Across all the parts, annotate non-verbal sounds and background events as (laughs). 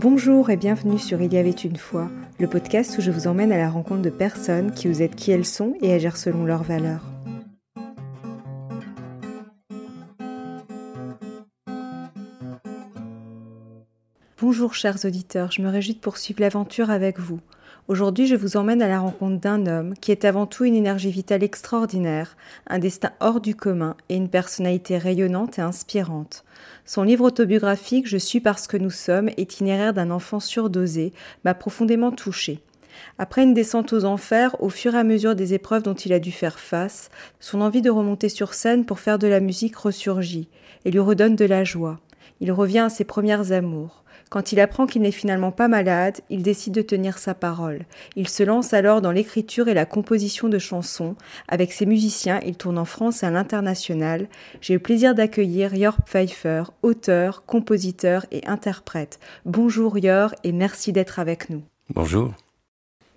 Bonjour et bienvenue sur Il y avait une fois, le podcast où je vous emmène à la rencontre de personnes qui vous êtes qui elles sont et agir selon leurs valeurs. Bonjour chers auditeurs, je me réjouis de poursuivre l'aventure avec vous. Aujourd'hui, je vous emmène à la rencontre d'un homme qui est avant tout une énergie vitale extraordinaire, un destin hors du commun et une personnalité rayonnante et inspirante. Son livre autobiographique Je suis parce que nous sommes, itinéraire d'un enfant surdosé, m'a profondément touché. Après une descente aux enfers, au fur et à mesure des épreuves dont il a dû faire face, son envie de remonter sur scène pour faire de la musique ressurgit et lui redonne de la joie. Il revient à ses premières amours. Quand il apprend qu'il n'est finalement pas malade, il décide de tenir sa parole. Il se lance alors dans l'écriture et la composition de chansons. Avec ses musiciens, il tourne en France et à l'international. J'ai le plaisir d'accueillir Yor Pfeiffer, auteur, compositeur et interprète. Bonjour Yor et merci d'être avec nous. Bonjour.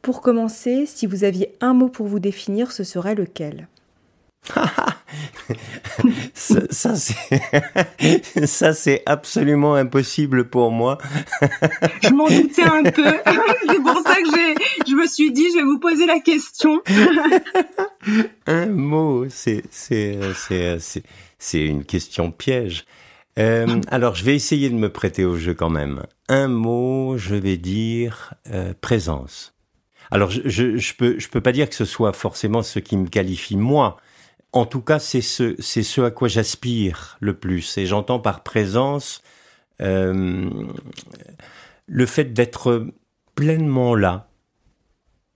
Pour commencer, si vous aviez un mot pour vous définir, ce serait lequel? (laughs) ça, ça c'est absolument impossible pour moi. je m'en doutais un peu. c'est pour ça que je me suis dit, je vais vous poser la question. un mot, c'est c'est une question piège. Euh, alors, je vais essayer de me prêter au jeu quand même. Un mot, je vais dire euh, présence. Alors, je, je, je peux je peux pas dire que ce soit forcément ce qui me qualifie moi en tout cas, c'est ce, c'est ce à quoi j'aspire le plus. Et j'entends par présence euh, le fait d'être pleinement là.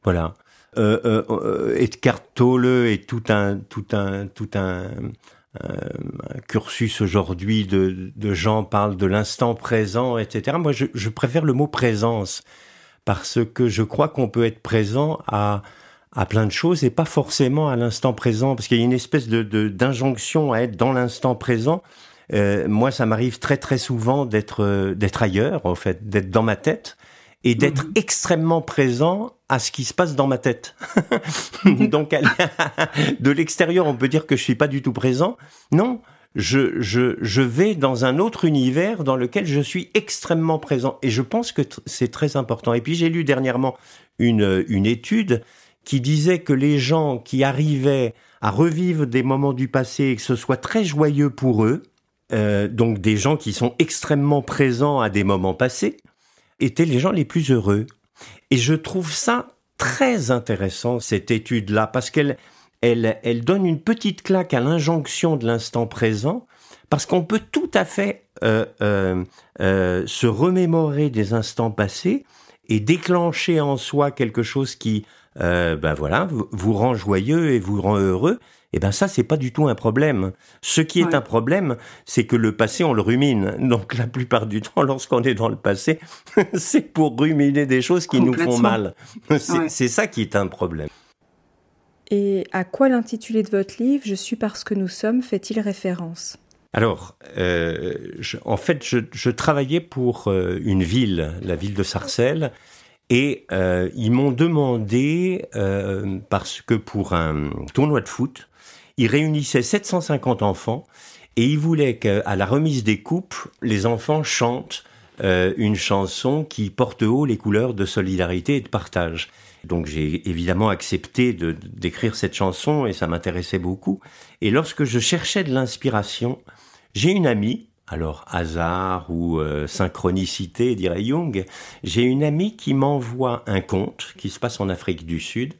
Voilà. Euh, euh, et de et tout un, tout un, tout un, cursus aujourd'hui de, de gens parlent de l'instant présent, etc. Moi, je, je préfère le mot présence parce que je crois qu'on peut être présent à à plein de choses et pas forcément à l'instant présent, parce qu'il y a une espèce de d'injonction à être dans l'instant présent. Euh, moi, ça m'arrive très très souvent d'être euh, d'être ailleurs, en fait, d'être dans ma tête et d'être mhm. extrêmement présent à ce qui se passe dans ma tête. (laughs) Donc, (laughs) de l'extérieur, on peut dire que je suis pas du tout présent. Non, je, je, je vais dans un autre univers dans lequel je suis extrêmement présent. Et je pense que c'est très important. Et puis, j'ai lu dernièrement une, une étude qui disait que les gens qui arrivaient à revivre des moments du passé et que ce soit très joyeux pour eux, euh, donc des gens qui sont extrêmement présents à des moments passés, étaient les gens les plus heureux. Et je trouve ça très intéressant, cette étude-là, parce qu'elle elle, elle donne une petite claque à l'injonction de l'instant présent, parce qu'on peut tout à fait euh, euh, se remémorer des instants passés et déclencher en soi quelque chose qui euh, ben voilà, vous rend joyeux et vous rend heureux, et eh ben ça c'est pas du tout un problème. Ce qui est un problème, c'est que le passé on le rumine. (laughs) Donc la plupart du temps, lorsqu'on est dans le passé, (laughs) c'est pour ruminer des choses qui nous font mal. (laughs) C'est ça qui est un problème. Et à quoi l'intitulé de votre livre Je suis parce que nous sommes fait-il référence? Alors, euh, en fait, je, je, travaillais pour euh, une ville, la ville de Sarcelles, et euh, ils m'ont demandé, euh, parce que pour un tournoi de foot, ils réunissaient 750 enfants et ils voulaient qu'à la remise des coupes, les enfants chantent euh, une chanson qui porte haut les couleurs de solidarité et de partage. Donc j'ai évidemment accepté d'écrire cette chanson et ça m'intéressait beaucoup. Et lorsque je cherchais de l'inspiration, j'ai une amie alors hasard ou euh, synchronicité, dirait Jung, j'ai une amie qui m'envoie un conte qui se passe en Afrique du Sud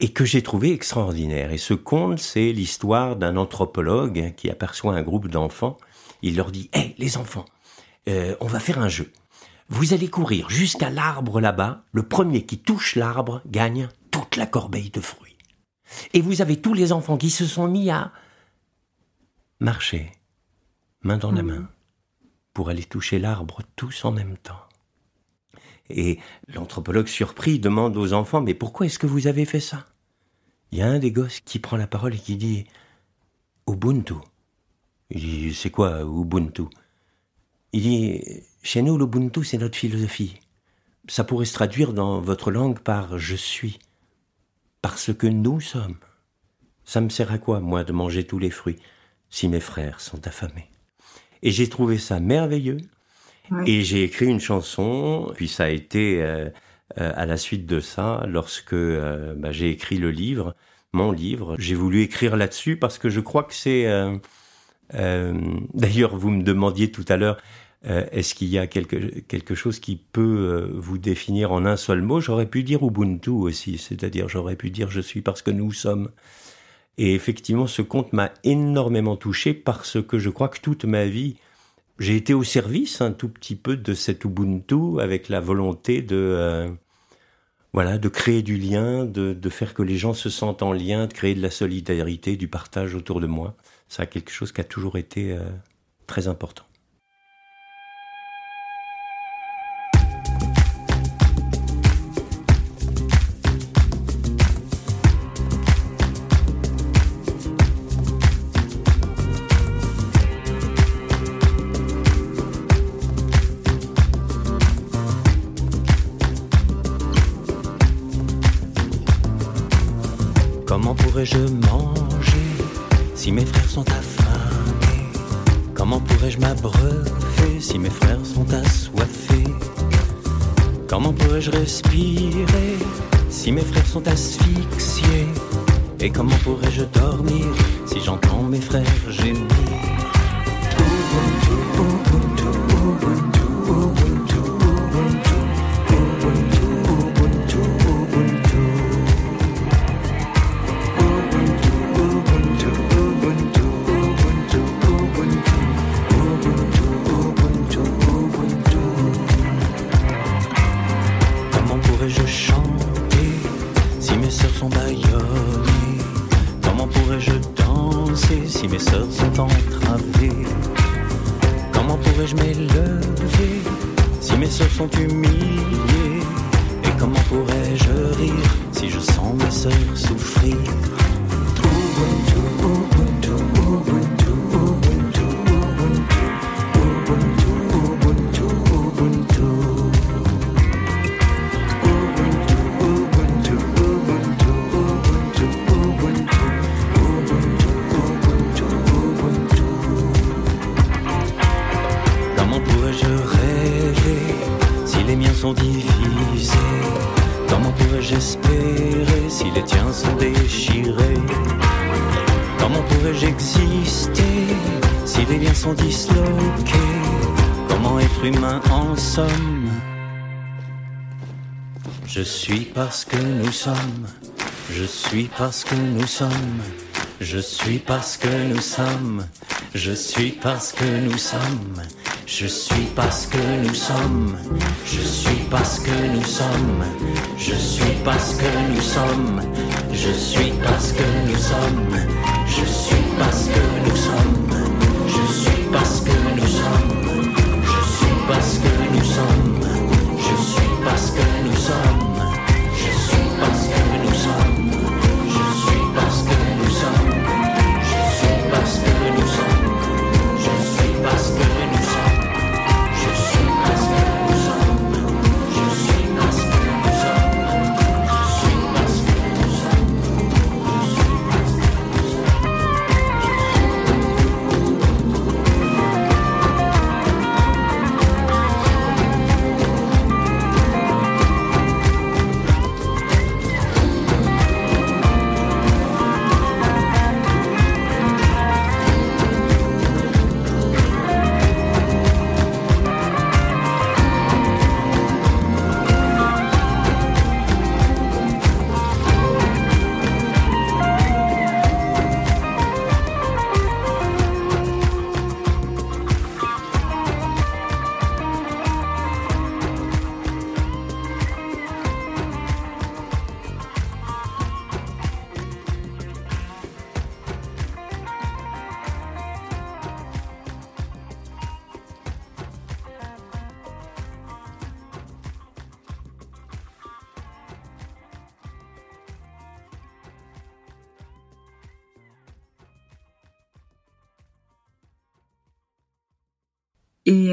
et que j'ai trouvé extraordinaire. Et ce conte, c'est l'histoire d'un anthropologue qui aperçoit un groupe d'enfants. Il leur dit, hé les enfants, euh, on va faire un jeu. Vous allez courir jusqu'à l'arbre là-bas. Le premier qui touche l'arbre gagne toute la corbeille de fruits. Et vous avez tous les enfants qui se sont mis à marcher main dans la hmm. main, pour aller toucher l'arbre tous en même temps. Et l'anthropologue surpris demande aux enfants, mais pourquoi est-ce que vous avez fait ça? Il y a un des gosses qui prend la parole et qui dit, Ubuntu. Il dit, c'est quoi Ubuntu? Il dit, chez nous, l'Ubuntu, c'est notre philosophie. Ça pourrait se traduire dans votre langue par je suis. Parce que nous sommes. Ça me sert à quoi, moi, de manger tous les fruits, si mes frères sont affamés? Et j'ai trouvé ça merveilleux. Et j'ai écrit une chanson, puis ça a été euh, euh, à la suite de ça, lorsque euh, bah, j'ai écrit le livre, mon livre, j'ai voulu écrire là-dessus parce que je crois que c'est... D'ailleurs, vous me demandiez tout à l'heure, est-ce qu'il y a quelque, quelque chose qui peut vous définir en un seul mot? J'aurais pu dire Ubuntu aussi, c'est-à-dire j'aurais pu dire je suis parce que nous sommes. Et effectivement, ce conte m'a énormément touché parce que je crois que toute ma vie, j'ai été au service un tout petit peu de cet Ubuntu avec la volonté de euh, voilà de créer du lien, de, de, faire que les gens se sentent en lien, de créer de la solidarité, du partage autour de moi. Ça a quelque chose qui a toujours été euh, très important. Comment pourrais-je dormir Comment pouvais-je espérer si les tiens sont déchirés. Comment pouvais-je exister si les liens sont disloqués. Comment être humain en somme? Je suis parce que nous sommes, je suis parce que nous sommes, je suis parce que nous sommes, je suis parce que nous sommes je suis parce que nous sommes, je suis parce que nous sommes, je suis parce que nous sommes, je suis parce que nous sommes, je suis parce que nous sommes,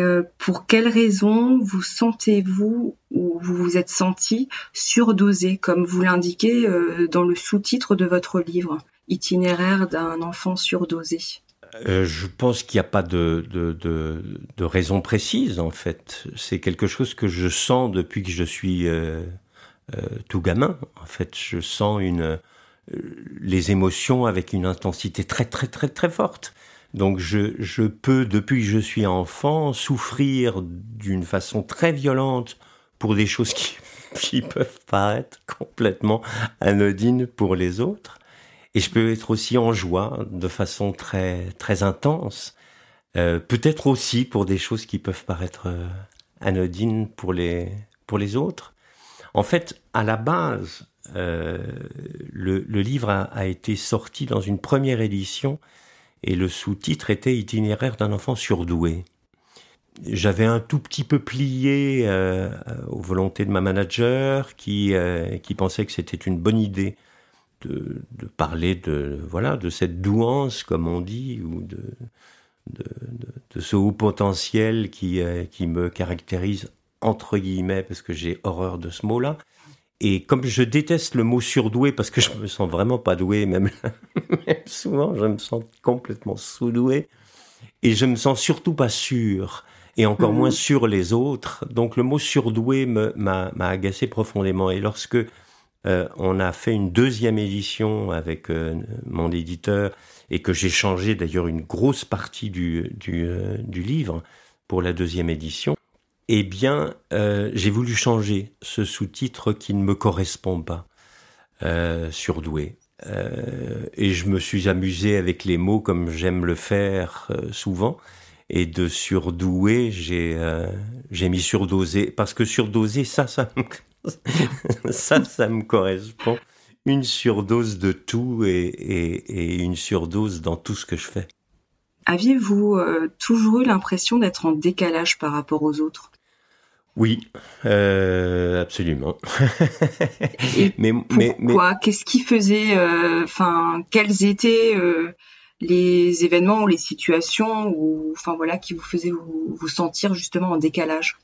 Euh, pour quelles raisons vous sentez-vous ou vous vous êtes senti surdosé, comme vous l'indiquez euh, dans le sous-titre de votre livre, Itinéraire d'un enfant surdosé? Euh, je pense qu'il n'y a pas de, raison précise, en fait. C'est quelque chose que je sens depuis que je suis tout gamin. En fait, je sens les émotions avec une intensité très, très, très, très forte. Donc, je, je peux, depuis que je suis enfant, souffrir d'une façon très violente pour des choses qui, (laughs) qui peuvent paraître complètement anodines pour les autres. Et je peux être aussi en joie de façon très très intense. Euh, Peut-être aussi pour des choses qui peuvent paraître euh, anodines pour les pour les autres. En fait, à la base, euh, le, livre a, été sorti dans une première édition et le sous-titre était Itinéraire d'un enfant surdoué. J'avais un tout petit peu plié euh, aux volontés de ma manager qui, euh, qui pensait que c'était une bonne idée de, de, parler de voilà de cette douance comme on dit ou de de, ce haut potentiel qui euh, qui me caractérise entre guillemets parce que j'ai horreur de ce mot-là. Et comme je déteste le mot surdoué parce que je me sens vraiment pas doué, même, (laughs) même souvent je me sens complètement sous-doué et je me sens surtout pas sûr et encore mmh. moins sur les autres. Donc le mot surdoué m'a agacé profondément. Et lorsque euh, on a fait une deuxième édition avec euh, mon éditeur et que j'ai changé d'ailleurs une grosse partie du, du, euh, du, livre pour la deuxième édition, eh bien, euh, j'ai voulu changer ce sous-titre qui ne me correspond pas, euh, surdoué. et je me suis amusé avec les mots comme j'aime le faire souvent. Et de surdoué, j'ai mis surdosé parce que surdosé, ça, ça me (laughs) correspond. Une surdose de tout et, une surdose dans tout ce que je fais. Aviez-vous euh, toujours eu l'impression d'être en décalage par rapport aux autres? Oui, euh, absolument. (laughs) mais, pourquoi mais... Qu'est-ce qui faisait euh, Enfin, quels étaient euh, les événements ou les situations ou enfin voilà qui vous faisaient vous, vous sentir justement en décalage?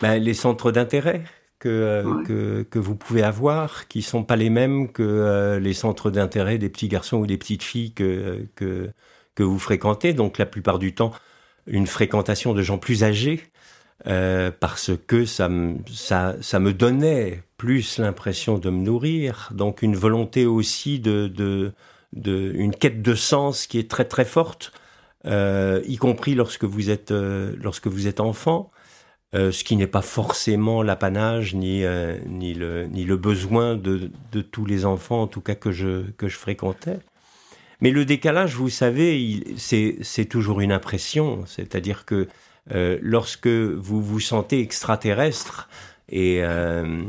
Ben, les centres d'intérêt que, euh, ouais. que, que, vous pouvez avoir, qui sont pas les mêmes que euh, les centres d'intérêt des petits garçons ou des petites filles que, que, que vous fréquentez. Donc la plupart du temps, une fréquentation de gens plus âgés, euh, parce que ça, ça, ça me donnait plus l'impression de me nourrir. Donc une volonté aussi de, de, de une quête de sens qui est très très forte, euh, y compris lorsque vous êtes euh, lorsque vous êtes enfant. Ce qui n'est pas forcément l'apanage ni ni le ni le besoin de de tous les enfants en tout cas que je que je fréquentais. Mais le décalage, vous savez, c'est toujours une impression, c'est-à-dire que euh, lorsque vous vous sentez extraterrestre et euh,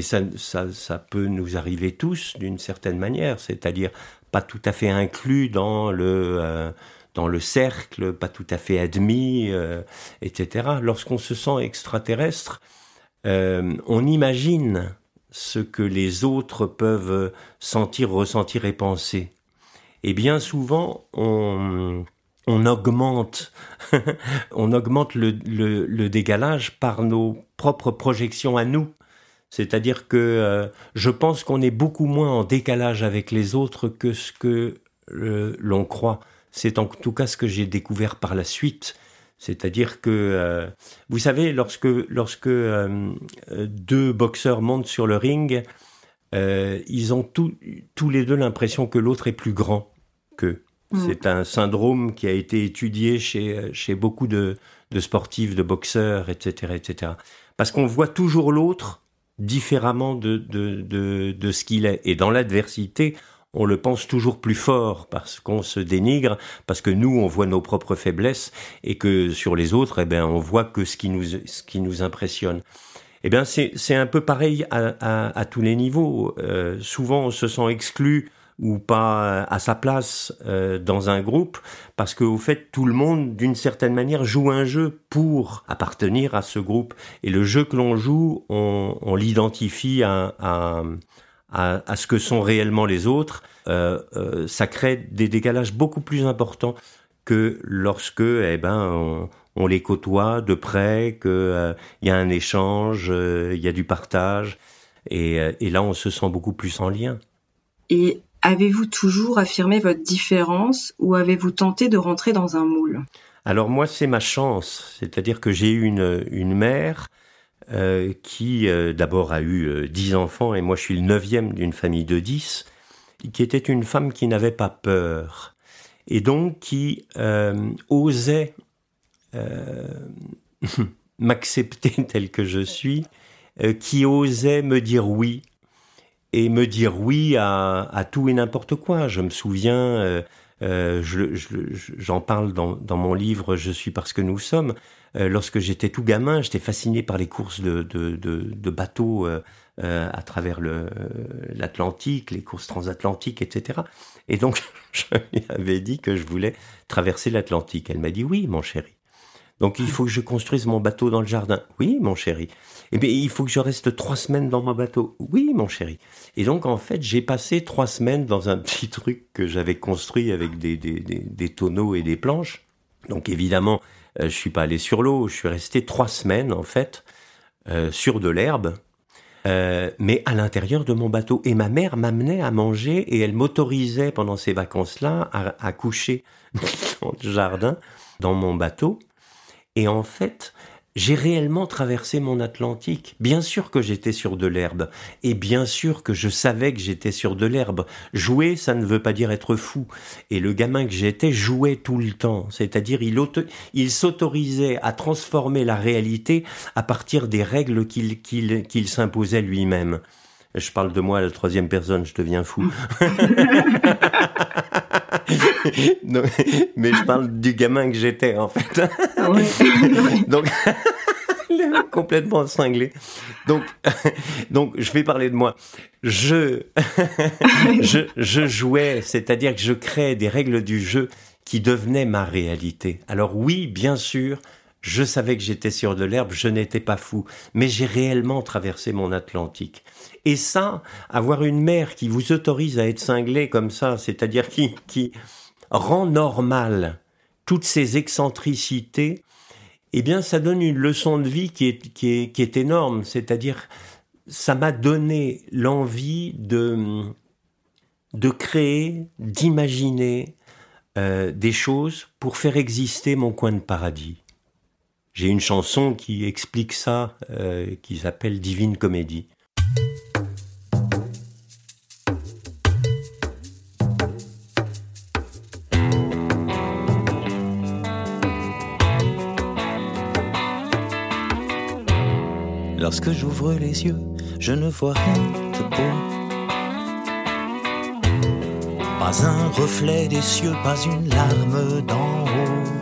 ça, peut nous arriver tous d'une certaine manière, c'est-à-dire pas tout à fait inclus dans le euh, dans le cercle, pas tout à fait admis, etc. Lorsqu'on se sent extraterrestre, on imagine ce que les autres peuvent sentir, ressentir et penser. Et bien souvent, on, on augmente, (laughs) on augmente le, décalage par nos propres projections à nous. C'est-à-dire que euh, je pense qu'on est beaucoup moins en décalage avec les autres que ce que euh, l'on croit. C'est en tout cas ce que j'ai découvert par la suite. C'est-à-dire que, euh, vous savez, lorsque, lorsque deux boxeurs montent sur le ring, ils ont tous les deux l'impression que l'autre est plus grand qu'eux. Mmh. C'est un syndrome qui a été étudié chez, chez beaucoup de, de sportifs, de boxeurs, etc. etc. Parce qu'on voit toujours l'autre différemment de, de, de, de ce qu'il est. Et dans l'adversité, on le pense toujours plus fort parce qu'on se dénigre, parce que nous, on voit nos propres faiblesses et que sur les autres, eh bien, on voit que ce qui nous, ce qui nous impressionne. Eh bien, c'est, c'est un peu pareil à, à, à tous les niveaux. Euh, souvent, on se sent exclu ou pas à sa place euh, dans un groupe parce qu'au fait tout le monde d'une certaine manière joue un jeu pour appartenir à ce groupe et le jeu que l'on joue on, l'identifie à, à, à, ce que sont réellement les autres, euh, euh, ça crée des décalages beaucoup plus importants que lorsque eh ben, on, les côtoie de près, qu'il euh, y a un échange, il euh, y a du partage, et, euh, et, là on se sent beaucoup plus en lien. Et Avez-vous toujours affirmé votre différence ou avez-vous tenté de rentrer dans un moule? Alors moi, c'est ma chance, c'est-à-dire que j'ai eu une, mère euh, qui euh, d'abord a eu euh, dix enfants et moi je suis le neuvième d'une famille de dix, qui était une femme qui n'avait pas peur et donc qui osait (laughs) m'accepter (laughs) tel que je suis, qui osait me dire oui et me dire oui à, à tout et n'importe quoi. Je me souviens, euh, j'en parle dans, dans, mon livre Je suis parce que nous sommes. Euh, lorsque j'étais tout gamin, j'étais fasciné par les courses de, de, de, de bateaux euh, euh à travers l'Atlantique, les courses transatlantiques, etc. Et donc, (laughs) je lui avais dit que je voulais traverser l'Atlantique. Elle m'a dit oui, mon chéri. Donc il faut que je construise mon bateau dans le jardin. Oui, mon chéri. Eh bien, il faut que je reste trois semaines dans mon bateau. Oui, mon chéri. Et donc, en fait, j'ai passé trois semaines dans un (laughs) petit truc que j'avais construit avec des, des, des, tonneaux et des planches. Donc, évidemment, euh, je suis pas allé sur l'eau. Je suis resté trois semaines, en fait, euh, sur de l'herbe. Euh, mais à l'intérieur de mon bateau. Et ma mère m'amenait à manger et elle m'autorisait pendant ces vacances-là à, à coucher (laughs) dans le jardin, dans mon bateau. Et en fait, j'ai réellement traversé mon Atlantique. Bien sûr que j'étais sur de l'herbe. Et bien sûr que je savais que j'étais sur de l'herbe. Jouer, ça ne veut pas dire être fou. Et le gamin que j'étais jouait tout le temps. C'est-à-dire, il, il s'autorisait à transformer la réalité à partir des règles qu'il qu'il s'imposait lui-même. Je parle de moi à la troisième personne, je deviens fou. (laughs) (laughs) (laughs) mais je parle du gamin que j'étais en fait. (laughs) Donc (laughs) complètement cinglé. Donc donc je vais parler de moi. Je je, je jouais, c'est-à-dire que je créais des règles du jeu qui devenaient ma réalité. Alors oui, bien sûr, je savais que j'étais sur de l'herbe, je n'étais pas fou, mais j'ai réellement traversé mon Atlantique. Et ça, avoir une mère qui vous autorise à être cinglé comme ça, c'est-à-dire qui, qui rend normal toutes ces excentricités, eh bien, ça donne une leçon de vie qui est, énorme. C'est-à-dire, ça m'a donné l'envie de, de créer, d'imaginer euh, des choses pour faire exister mon coin de paradis. J'ai une chanson qui explique ça, euh, qui s'appelle Divine Comédie. Lorsque j'ouvre les yeux, je ne vois rien de beau. Pas un reflet des cieux, pas une larme d'en haut.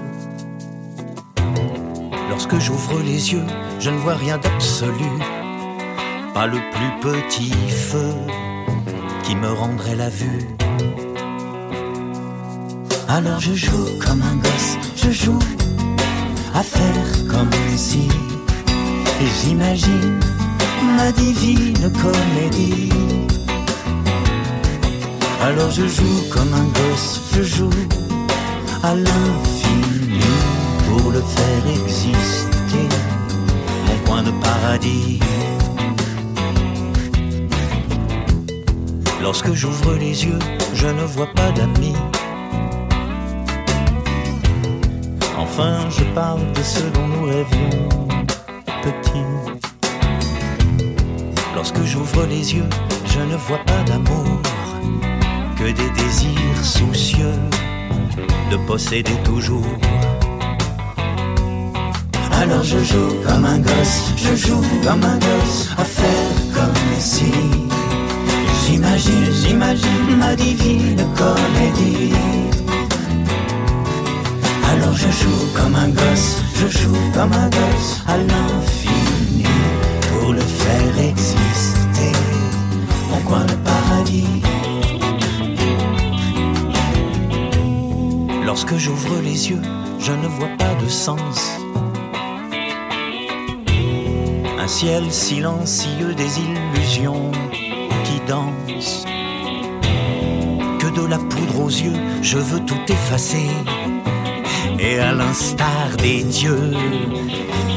Lorsque j'ouvre les yeux, je ne vois rien d'absolu. Pas le plus petit feu qui me rendrait la vue. Alors je joue comme un gosse, je joue à faire comme si et j'imagine ma divine comédie. Alors je joue comme un gosse, je joue à l'infini pour le faire exister, mon coin de paradis. Lorsque j'ouvre les yeux, je ne vois pas d'amis. Enfin, je parle de ce dont nous rêvions Lorsque j'ouvre les yeux, je ne vois pas d'amour, que des désirs soucieux de posséder toujours. Alors je joue comme un gosse, je joue comme un gosse, à faire comme si j'imagine, j'imagine ma divine comédie. Alors je joue comme un gosse, je joue comme un gosse à l'infini pour le faire exister, mon coin de paradis. Lorsque j'ouvre les yeux, je ne vois pas de sens. Ciel silencieux des illusions qui dansent. Que de la poudre aux yeux, je veux tout effacer et à l'instar des dieux,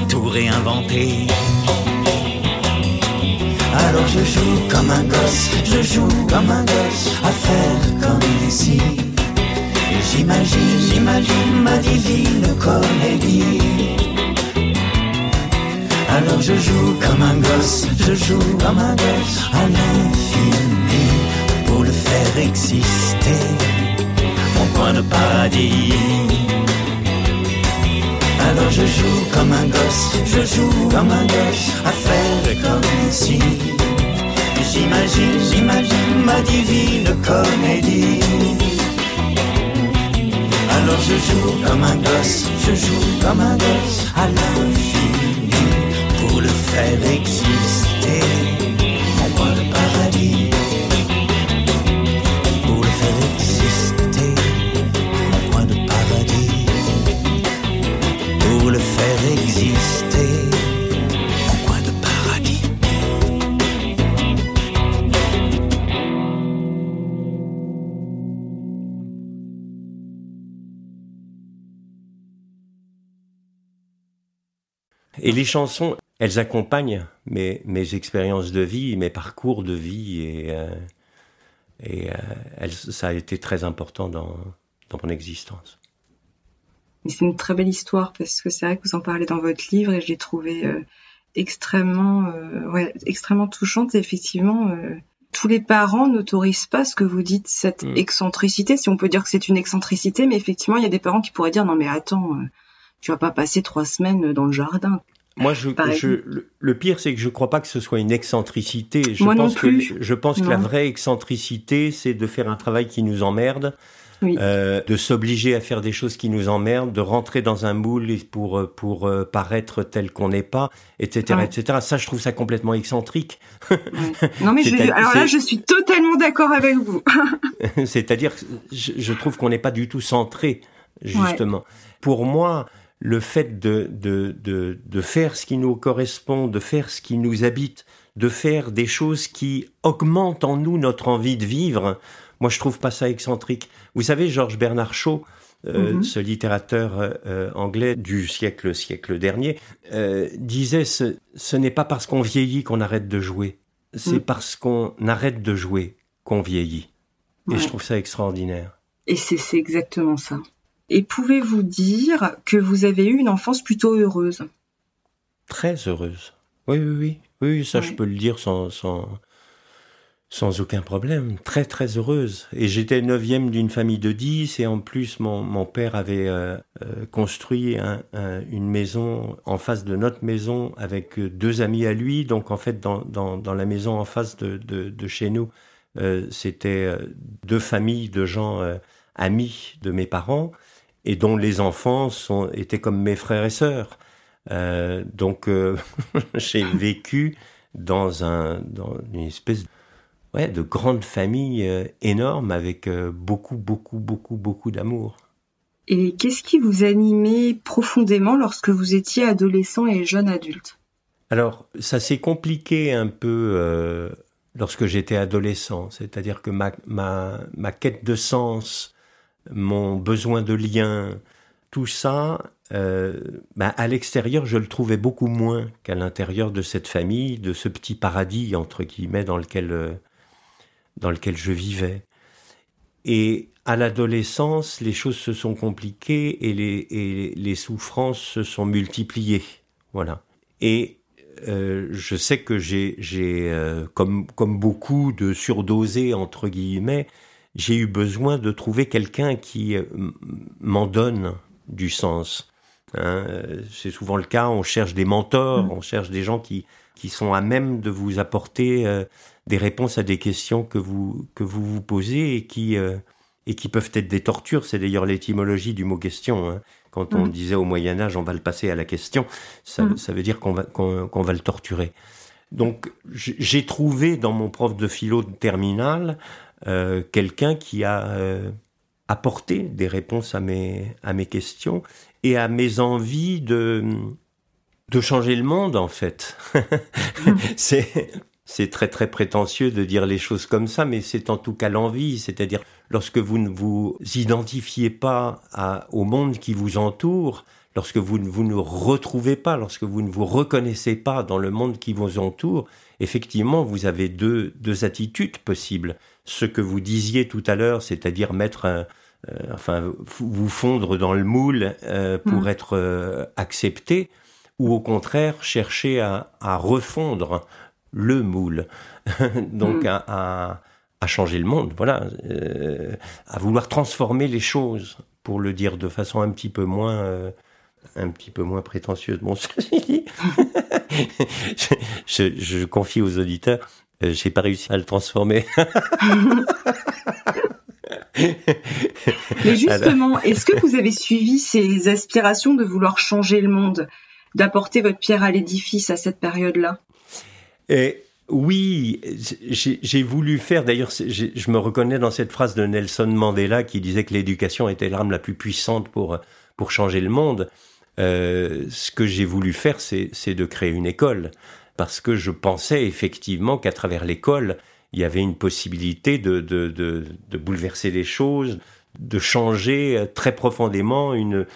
tout réinventer. Alors je joue comme un gosse, je joue comme un gosse, joue comme un gosse à l'infini pour le faire exister, mon coin de paradis. Alors je joue comme un gosse, je joue comme un gosse à faire comme si J'imagine, j'imagine ma divine comédie. Alors je joue comme un gosse, je joue comme un gosse à l'infini pour le faire exister. Pour le faire exister. Coin de paradis. Et les chansons, elles accompagnent mes, mes expériences de vie, mes parcours de vie, et, euh, et euh, elles, ça a été très important dans, dans mon existence. C'est une très belle histoire parce que c'est vrai que vous en parlez dans votre livre et je l'ai trouvée euh, extrêmement, euh, ouais, extrêmement touchante. Et effectivement, euh, tous les parents n'autorisent pas ce que vous dites, cette Mm. excentricité, si on peut dire que c'est une excentricité, mais effectivement, il y a des parents qui pourraient dire non mais attends, euh, tu vas pas passer trois semaines dans le jardin. Moi, je, je, le, le pire, c'est que je crois pas que ce soit une excentricité. Je Moi non pense plus. que je pense que la Non. vraie excentricité, c'est de faire un travail qui nous emmerde, Oui. euh, de s'obliger à faire des choses qui nous emmerdent, de rentrer dans un moule pour euh, pour euh, paraître tel qu'on n'est pas, etc., Ouais. etc. Ça, je trouve ça complètement excentrique. Ouais. Non (laughs) mais je, alors là, je suis totalement d'accord avec vous. (laughs) (laughs) C'est-à-dire, je trouve qu'on n'est pas du tout centré, justement. Pour moi, le fait de, de, de, de faire ce qui nous correspond, de faire ce qui nous habite, de faire des choses qui augmentent en nous notre envie de vivre, moi, je trouve pas ça excentrique. Vous savez, Georges Bernard Shaw, euh, Mhm. ce littérateur euh, euh, anglais du siècle siècle dernier, euh, disait ce, ce n'est pas parce qu'on vieillit qu'on arrête de jouer, c'est Mhm. parce qu'on arrête de jouer qu'on vieillit. Et Ouais. je trouve ça extraordinaire. Et c'est c'est exactement ça. Et pouvez-vous dire que vous avez eu une enfance plutôt heureuse? Très heureuse. Oui, oui, oui. Oui, ça, Ouais. je peux le dire sans, sans, sans aucun problème. Très, très heureuse. Et j'étais neuvième d'une famille de dix, et en plus, mon, mon père avait euh, euh, construit un- un- une maison en face de notre maison avec deux amis à lui. Donc, en fait, dans, dans, dans la maison en face de, de, de chez nous, euh, c'était deux familles de gens euh, amis de mes parents et dont les enfants sont, étaient comme mes frères et sœurs. Euh, donc euh, (laughs) j'ai vécu dans un dans une espèce ouais, de grande famille euh, énorme avec beaucoup beaucoup beaucoup beaucoup d'amour. Et qu'est-ce qui vous animait profondément lorsque vous étiez adolescent et jeune adulte? Alors ça s'est compliqué un peu euh, lorsque j'étais adolescent, c'est-à-dire que ma, ma ma quête de sens, mon besoin de lien, tout ça, euh, ben, à l'extérieur, je le trouvais beaucoup moins qu'à l'intérieur de cette famille, de ce petit paradis entre guillemets dans lequel euh, dans lequel je vivais. Et à l'adolescence, les choses se sont compliquées et les, les souffrances se sont multipliées. Voilà. Et euh, je sais que j'ai, comme, comme beaucoup de surdosés, entre guillemets, j'ai eu besoin de trouver quelqu'un qui euh, m'en donne du sens. Hein, euh, c'est souvent le cas, on cherche des mentors, Mm. on cherche des gens qui, qui sont à même de vous apporter euh, des réponses à des questions que vous, que vous vous posez et qui, euh, et qui peuvent être des tortures. C'est d'ailleurs l'étymologie du mot question. hein. Quand on Mm. disait au Moyen Âge, on va le passer à la question, ça, Mm. ça veut dire qu'on va, qu'on, qu'on va le torturer. Donc j'ai trouvé dans mon prof de philo de terminale euh, quelqu'un qui a euh, apporté des réponses à mes, à mes questions et à mes envies de, de changer le monde en fait. (laughs) (laughs) c'est c'est très très prétentieux de dire les choses comme ça, mais c'est en tout cas l'envie, c'est-à-dire lorsque vous ne vous identifiez pas à- au monde qui vous entoure, lorsque vous ne vous ne retrouvez pas, lorsque vous ne vous reconnaissez pas dans le monde qui vous entoure, effectivement, vous avez deux, deux attitudes possibles. Ce que vous disiez tout à l'heure, c'est-à-dire mettre un, euh, enfin, vous fondre dans le moule euh, pour mm. être euh, accepté, ou au contraire chercher à, à refondre le moule, (laughs) donc mm. à, à, changer le monde, voilà, à vouloir transformer les choses, pour le dire de façon un petit peu moins un petit peu moins prétentieuse. Bon, (laughs) je, je, je, confie aux auditeurs, j'ai pas réussi à le transformer. Mais justement, est-ce que vous avez suivi ces aspirations de vouloir changer le monde, d'apporter votre pierre à l'édifice à cette période-là? Et oui, j'ai voulu faire, d'ailleurs, je me reconnais dans cette phrase de Nelson Mandela qui disait que l'éducation était l'arme la plus puissante pour, pour changer le monde. Euh, ce que j'ai voulu faire, c'est de créer une école, parce que je pensais effectivement qu'à travers l'école, il y avait une possibilité de, bouleverser les choses, de changer très profondément une,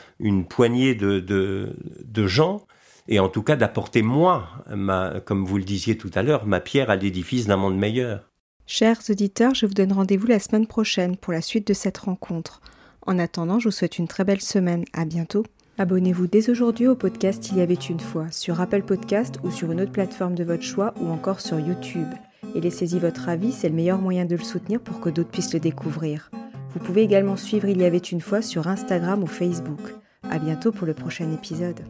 poignée de, gens, et en tout cas d'apporter moi, comme vous le disiez tout à l'heure, ma pierre à l'édifice d'un monde meilleur. Chers auditeurs, je vous donne rendez-vous la semaine prochaine pour la suite de cette rencontre. En attendant, je vous souhaite une très belle semaine. À bientôt. Abonnez-vous dès aujourd'hui au podcast Il y avait une fois sur Apple Podcast ou sur une autre plateforme de votre choix ou encore sur YouTube et laissez-y votre avis, c'est le meilleur moyen de le soutenir pour que d'autres puissent le découvrir. Vous pouvez également suivre Il y avait une fois sur Instagram ou Facebook. À bientôt pour le prochain épisode.